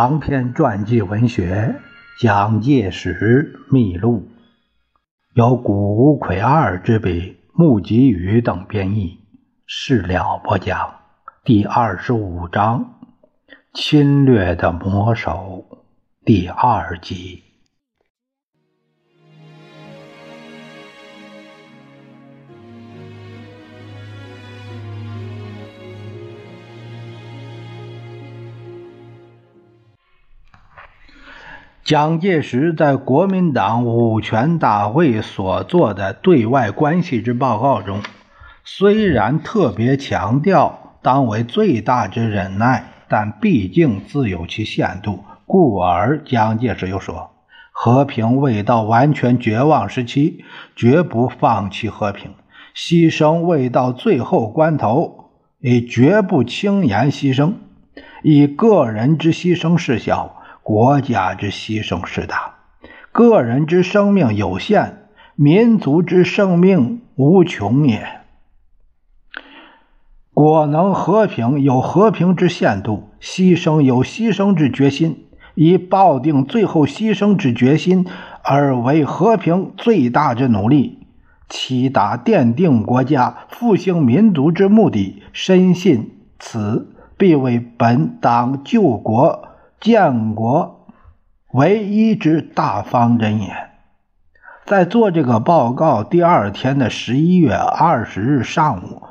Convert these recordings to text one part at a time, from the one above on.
长篇传记文学《蒋介石秘录》，由谷魁二之笔，穆吉宇等编译，事了不讲。第二十五章：侵略的魔手，第二集。蒋介石在国民党五全大会所做的对外关系之报告中，虽然特别强调当为最大之忍耐，但毕竟自有其限度。故而，蒋介石又说：“和平未到完全绝望时期，绝不放弃和平；牺牲未到最后关头，也绝不轻言牺牲。以个人之牺牲事小。”国家之牺牲是大，个人之生命有限，民族之生命无穷也。果能和平，有和平之限度；牺牲有牺牲之决心。以抱定最后牺牲之决心，而为和平最大之努力，其达奠定国家、复兴民族之目的，深信此必为本党救国。建国唯一之大方针也。在做这个报告第二天的十一月二十日上午，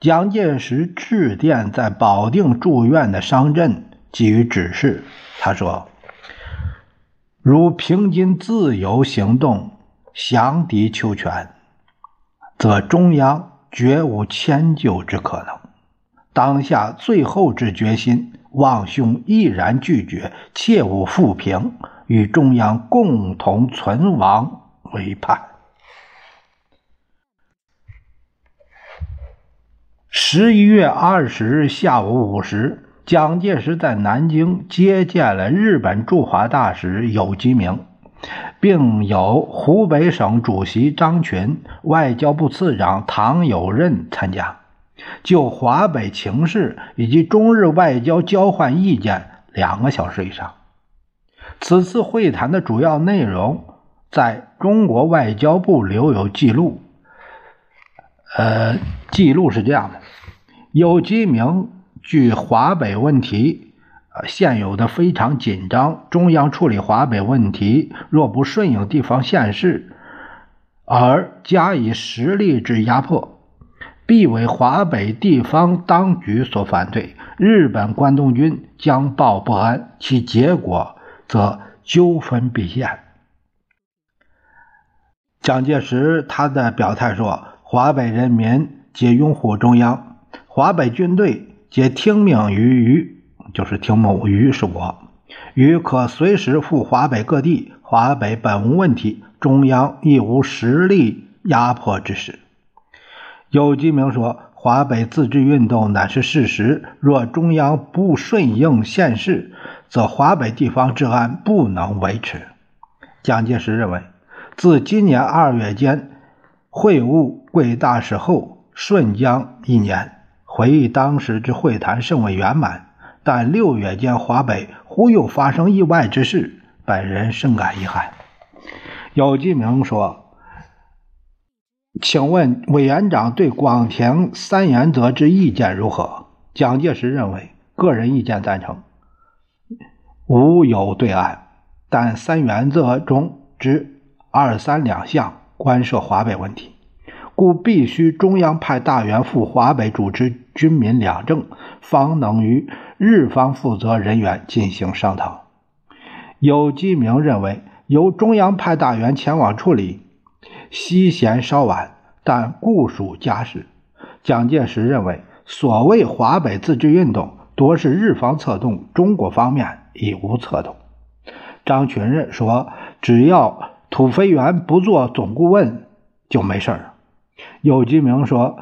蒋介石致电在保定住院的商震，给予指示。他说：“如平津自由行动，降敌求全，则中央绝无迁就之可能。当下最后之决心。”望兄毅然拒绝，切勿复平，与中央共同存亡为盼。十一月二十日下午五时，蒋介石在南京接见了日本驻华大使有吉明，并有湖北省主席张群、外交部次长唐友任参加。就华北情势以及中日外交交换意见两个小时以上。此次会谈的主要内容在中国外交部留有记录。呃，记录是这样的：有几名据华北问题，呃，现有的非常紧张，中央处理华北问题若不顺应地方县市，而加以实力之压迫。必为华北地方当局所反对，日本关东军将报不安，其结果则纠纷必现。蒋介石他的表态说：“华北人民皆拥护中央，华北军队皆听命于于，就是听命于是我，于可随时赴华北各地。华北本无问题，中央亦无实力压迫之势。”有基明说：“华北自治运动乃是事实，若中央不顺应现实，则华北地方治安不能维持。”蒋介石认为，自今年二月间会晤贵大使后，顺江一年，回忆当时之会谈甚为圆满。但六月间华北忽又发生意外之事，本人深感遗憾。有基明说。请问委员长对广田三原则之意见如何？蒋介石认为，个人意见赞成，无有对案，但三原则中之二三两项关涉华北问题，故必须中央派大员赴华北主持军民两政，方能与日方负责人员进行商讨。有基明认为，由中央派大员前往处理。西咸稍晚，但固属家事。蒋介石认为，所谓华北自治运动，多是日方策动，中国方面已无策动。张群任说：“只要土肥原不做总顾问，就没事儿。”有基明说：“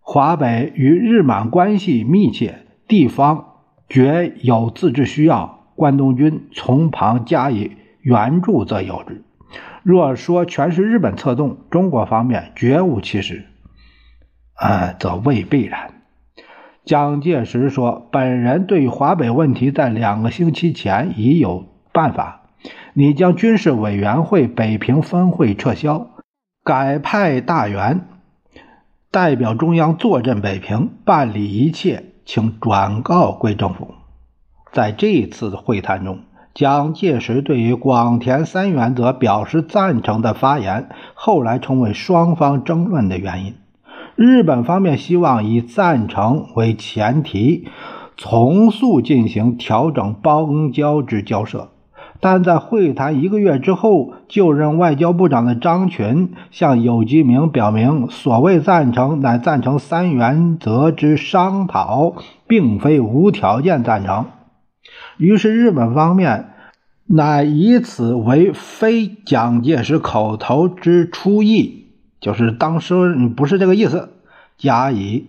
华北与日满关系密切，地方绝有自治需要，关东军从旁加以援助，则有之。”若说全是日本策动，中国方面绝无其事，啊，则未必然。蒋介石说：“本人对华北问题在两个星期前已有办法，你将军事委员会北平分会撤销，改派大员代表中央坐镇北平，办理一切，请转告贵政府。”在这一次会谈中。蒋介石对于广田三原则表示赞成的发言，后来成为双方争论的原因。日本方面希望以赞成为前提，从速进行调整邦交之交涉，但在会谈一个月之后，就任外交部长的张群向有基明表明，所谓赞成乃赞成三原则之商讨，并非无条件赞成。于是，日本方面乃以此为非蒋介石口头之初意，就是当时不是这个意思，加以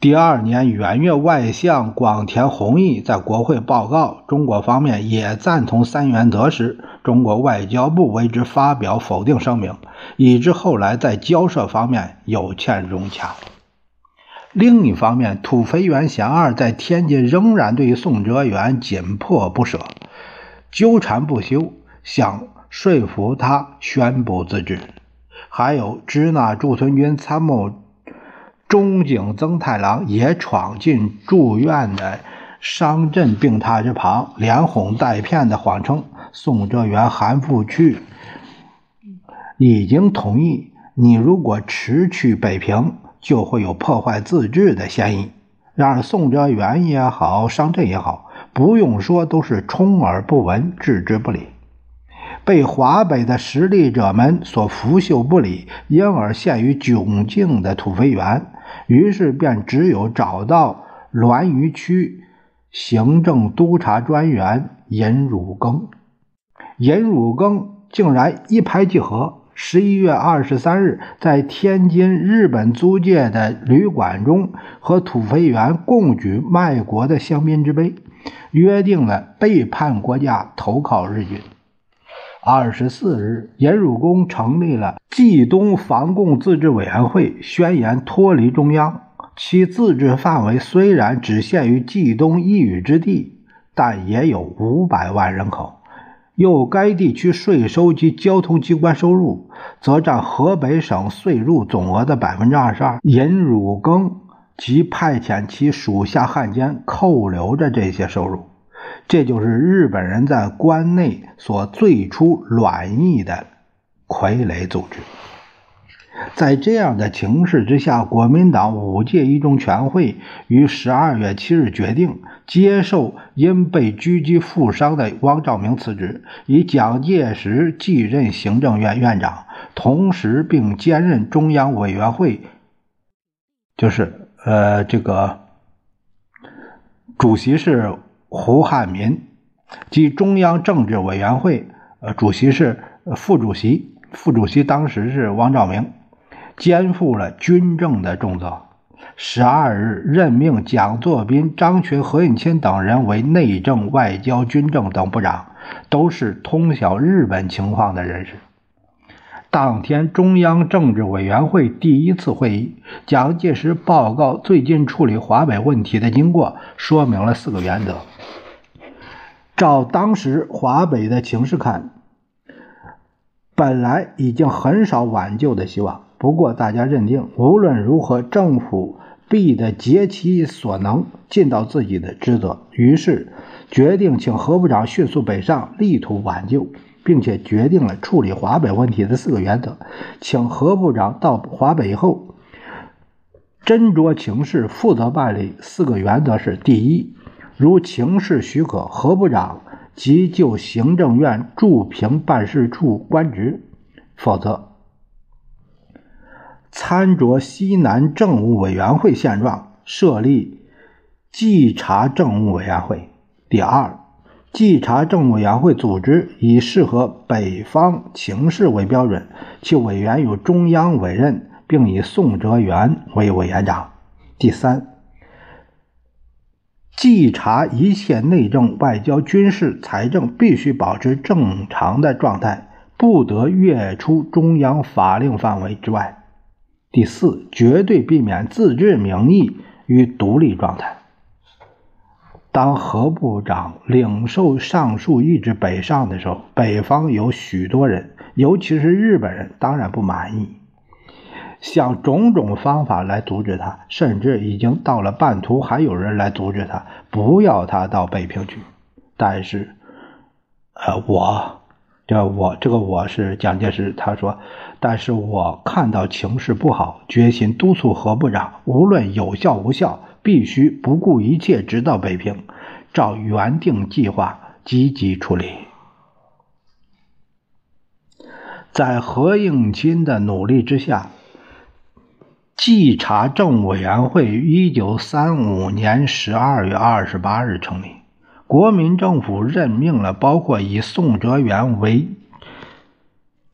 第二年元月，外相广田弘毅在国会报告中国方面也赞同三原则时，中国外交部为之发表否定声明，以致后来在交涉方面有欠融洽。另一方面，土肥原贤二在天津仍然对宋哲元紧迫不舍，纠缠不休，想说服他宣布自治。还有支那驻屯军参谋中井增太郎也闯进住院的商镇病榻之旁，连哄带骗的谎称宋哲元韩复去已经同意，你如果迟去北平。就会有破坏自治的嫌疑。然而，宋哲元也好，商震也好，不用说，都是充耳不闻，置之不理。被华北的实力者们所拂袖不理，因而陷于窘境的土肥原，于是便只有找到滦榆区行政督察专员尹汝耕。尹汝耕竟然一拍即合。十一月二十三日，在天津日本租界的旅馆中，和土肥原共举卖国的香槟之杯，约定了背叛国家，投靠日军。二十四日，严汝公成立了冀东防共自治委员会，宣言脱离中央，其自治范围虽然只限于冀东一隅之地，但也有五百万人口。又该地区税收及交通机关收入，则占河北省税入总额的百分之二十二。尹汝耕即派遣其属下汉奸扣留着这些收入，这就是日本人在关内所最初卵意的傀儡组织。在这样的情势之下，国民党五届一中全会于十二月七日决定接受因被狙击负伤的汪兆铭辞职，以蒋介石继任行政院院长，同时并兼任中央委员会，就是呃这个主席是胡汉民，及中央政治委员会呃主席是副主席，副主席当时是汪兆铭。肩负了军政的重责。十二日，任命蒋作斌、张群、何应钦等人为内政、外交、军政等部长，都是通晓日本情况的人士。当天，中央政治委员会第一次会议，蒋介石报告最近处理华北问题的经过，说明了四个原则。照当时华北的情势看，本来已经很少挽救的希望。不过，大家认定无论如何，政府必得竭其所能尽到自己的职责。于是，决定请何部长迅速北上，力图挽救，并且决定了处理华北问题的四个原则。请何部长到华北以后，斟酌情势，负责办理四个原则是：第一，如情势许可，何部长即就行政院驻平办事处官职；否则，参酌西南政务委员会现状，设立稽查政务委员会。第二，稽查政务委员会组织以适合北方情势为标准，其委员由中央委任，并以宋哲元为委员长。第三，稽查一切内政、外交、军事、财政必须保持正常的状态，不得越出中央法令范围之外。第四，绝对避免自治名义与独立状态。当何部长领受上述意志北上的时候，北方有许多人，尤其是日本人，当然不满意，想种种方法来阻止他，甚至已经到了半途，还有人来阻止他，不要他到北平去。但是，呃，我，这我这个我是蒋介石，他说，但是我看到情势不好，决心督促何部长，无论有效无效。必须不顾一切，直到北平，照原定计划积极处理。在何应钦的努力之下，稽查政委员会于一九三五年十二月二十八日成立。国民政府任命了包括以宋哲元为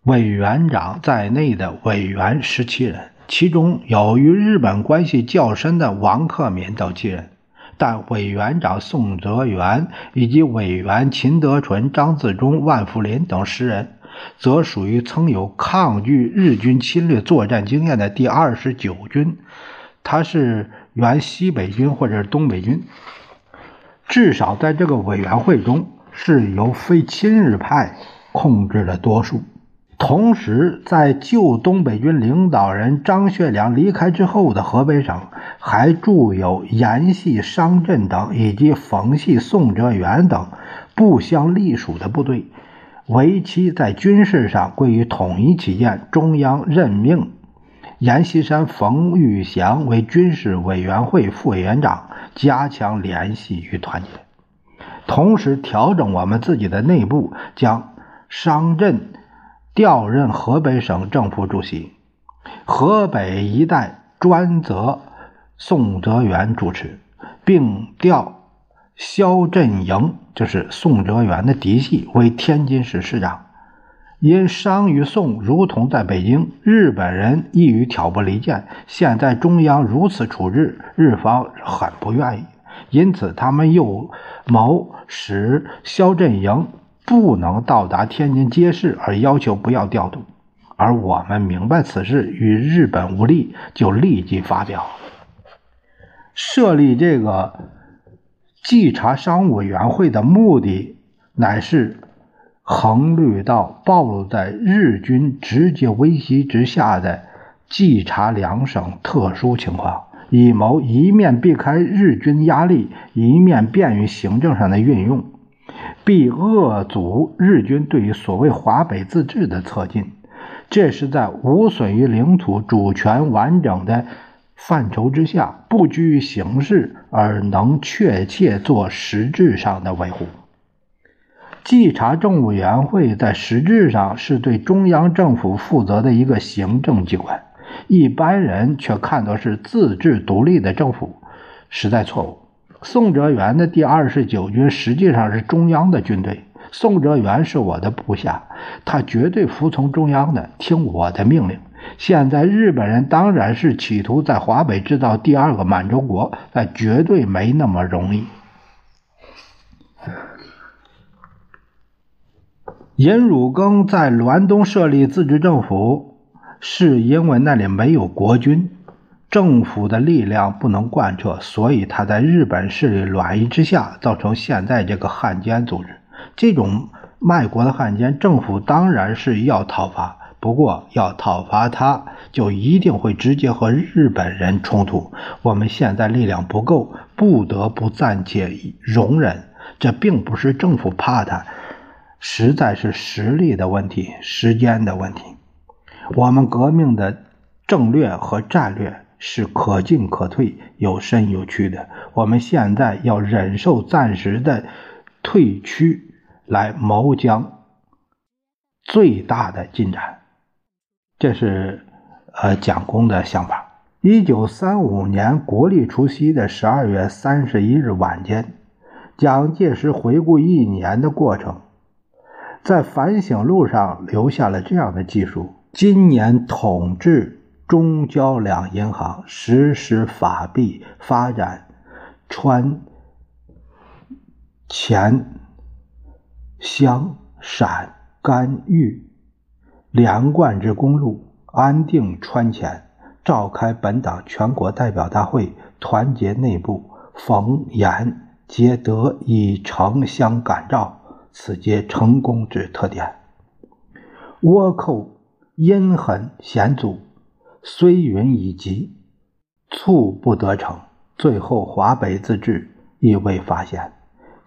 委员长在内的委员十七人。其中有与日本关系较深的王克敏等七人，但委员长宋哲元以及委员秦德纯、张自忠、万福林等十人，则属于曾有抗拒日军侵略作战经验的第二十九军，他是原西北军或者是东北军，至少在这个委员会中是由非亲日派控制了多数。同时，在旧东北军领导人张学良离开之后的河北省，还驻有阎系商震等以及冯系宋哲元等不相隶属的部队。为其在军事上归于统一起见，中央任命阎锡山、冯玉祥为军事委员会副委员长，加强联系与团结。同时，调整我们自己的内部，将商震。调任河北省政府主席，河北一带专责宋哲元主持，并调萧振营，就是宋哲元的嫡系，为天津市市长。因商与宋如同在北京，日本人亦与挑拨离间。现在中央如此处置，日方很不愿意，因此他们又谋使萧振营。不能到达天津街市，而要求不要调度，而我们明白此事与日本无利，就立即发表设立这个稽查商务委员会的目的，乃是横虑到暴露在日军直接威胁之下的稽查两省特殊情况，以谋一面避开日军压力，一面便于行政上的运用。必遏阻日军对于所谓华北自治的侧进，这是在无损于领土主权完整的范畴之下，不拘于形式而能确切做实质上的维护。稽查政务委员会在实质上是对中央政府负责的一个行政机关，一般人却看作是自治独立的政府，实在错误。宋哲元的第二十九军实际上是中央的军队。宋哲元是我的部下，他绝对服从中央的，听我的命令。现在日本人当然是企图在华北制造第二个满洲国，但绝对没那么容易。尹汝耕在滦东设立自治政府，是因为那里没有国军。政府的力量不能贯彻，所以他在日本势力卵意之下，造成现在这个汉奸组织。这种卖国的汉奸，政府当然是要讨伐，不过要讨伐他，就一定会直接和日本人冲突。我们现在力量不够，不得不暂且容忍。这并不是政府怕他，实在是实力的问题，时间的问题。我们革命的政略和战略。是可进可退、有伸有屈的。我们现在要忍受暂时的退屈，来谋将最大的进展。这是呃蒋公的想法。一九三五年国历除夕的十二月三十一日晚间，蒋介石回顾一年的过程，在反省路上留下了这样的记述：今年统治。中交两银行实施法币，发展川、黔、湘、陕、甘、豫连贯之公路，安定川黔，召开本党全国代表大会，团结内部，冯阎皆得以诚相感召，此皆成功之特点。倭寇阴狠险阻，虽云以急，促不得成。最后华北自治亦未发现，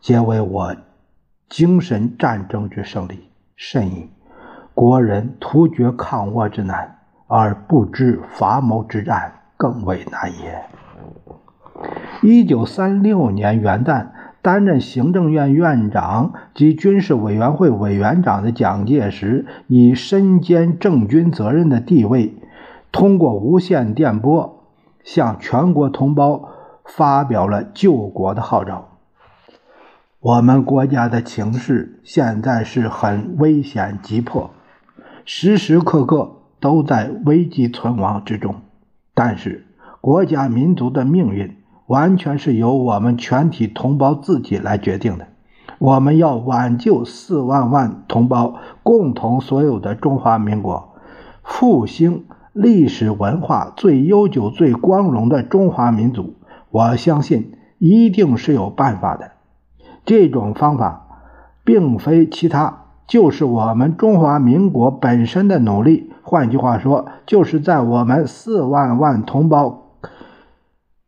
皆为我精神战争之胜利甚矣。国人图绝抗倭之难，而不知伐谋之战更为难也。一九三六年元旦，担任行政院院长及军事委员会委员长的蒋介石，以身兼政军责任的地位，通过无线电波向全国同胞发表了救国的号召。我们国家的情势现在是很危险急迫。时时刻刻都在危机存亡之中，但是国家民族的命运完全是由我们全体同胞自己来决定的。我们要挽救四万万同胞共同所有的中华民国，复兴历史文化最悠久、最光荣的中华民族。我相信一定是有办法的。这种方法并非其他。就是我们中华民国本身的努力，换句话说，就是在我们四万万同胞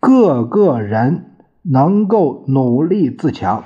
个个人能够努力自强。